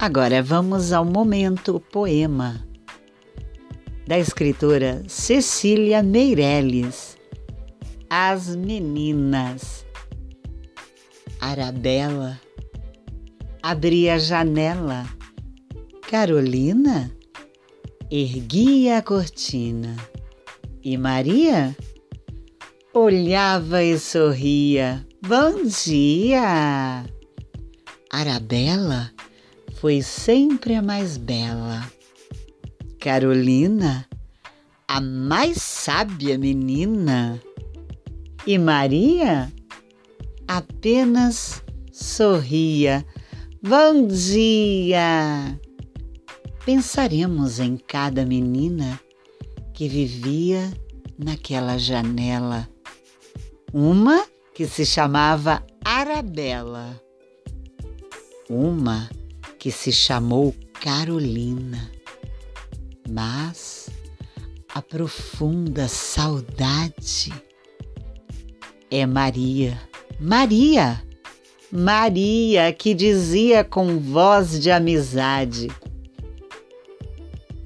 Agora vamos ao momento poema da escritora Cecília Meirelles. As Meninas. Arabella abria a janela. Carolina erguia a cortina. E Maria olhava e sorria. Bom dia! Arabella foi sempre a mais bela. Carolina, a mais sábia menina. E Maria apenas sorria. Bom dia! Pensaremos em cada menina que vivia naquela janela. Uma que se chamava Arabella. Uma que se chamou Carolina. Mas a profunda saudade é Maria. Maria! Maria que dizia com voz de amizade: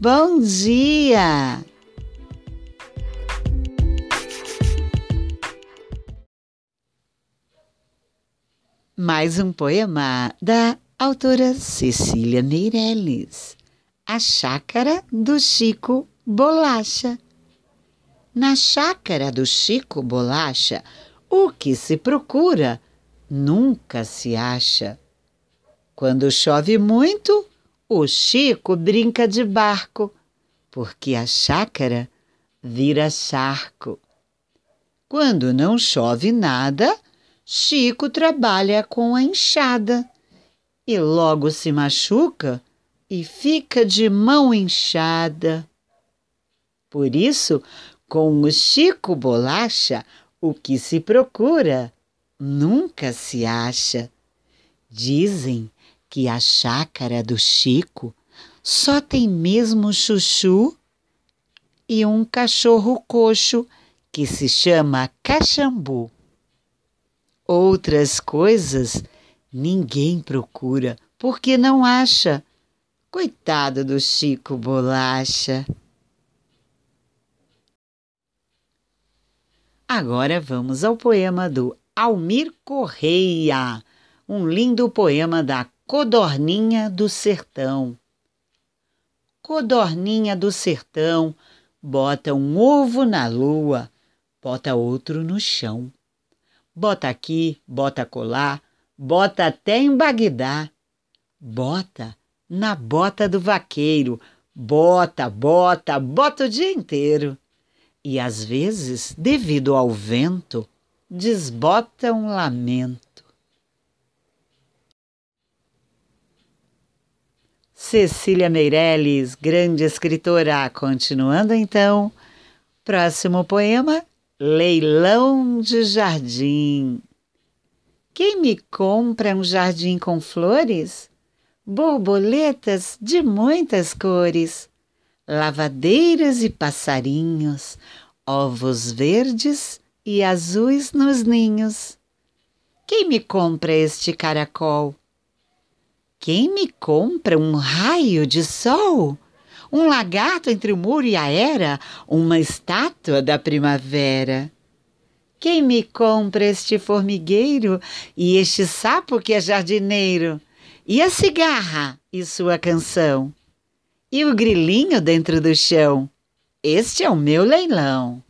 Bom dia! Mais um poema da autora Cecília Meirelles, A Chácara do Chico Bolacha. Na chácara do Chico Bolacha, o que se procura nunca se acha. Quando chove muito, o Chico brinca de barco, porque a chácara vira charco. Quando não chove nada, Chico trabalha com a enxada e logo se machuca e fica de mão inchada. Por isso, com o Chico Bolacha, o que se procura nunca se acha. Dizem que a chácara do Chico só tem mesmo chuchu e um cachorro coxo que se chama Caxambu. Outras coisas ninguém procura porque não acha. Coitado do Chico Bolacha. Agora vamos ao poema do Almir Correia, um lindo poema da Codorninha do Sertão. Codorninha do Sertão bota um ovo na lua, bota outro no chão. Bota aqui, bota colar, bota até em Bagdá. Bota na bota do vaqueiro, bota, bota, bota o dia inteiro. E às vezes, devido ao vento, desbota um lamento. Cecília Meirelles, grande escritora. Continuando então, próximo poema Leilão de jardim. Quem me compra um jardim com flores? Borboletas de muitas cores, lavadeiras e passarinhos, ovos verdes e azuis nos ninhos. Quem me compra este caracol? Quem me compra um raio de sol? um lagarto entre o muro e a era, uma estátua da primavera. Quem me compra este formigueiro e este sapo que é jardineiro? E a cigarra e sua canção? E o grilinho dentro do chão? Este é o meu leilão.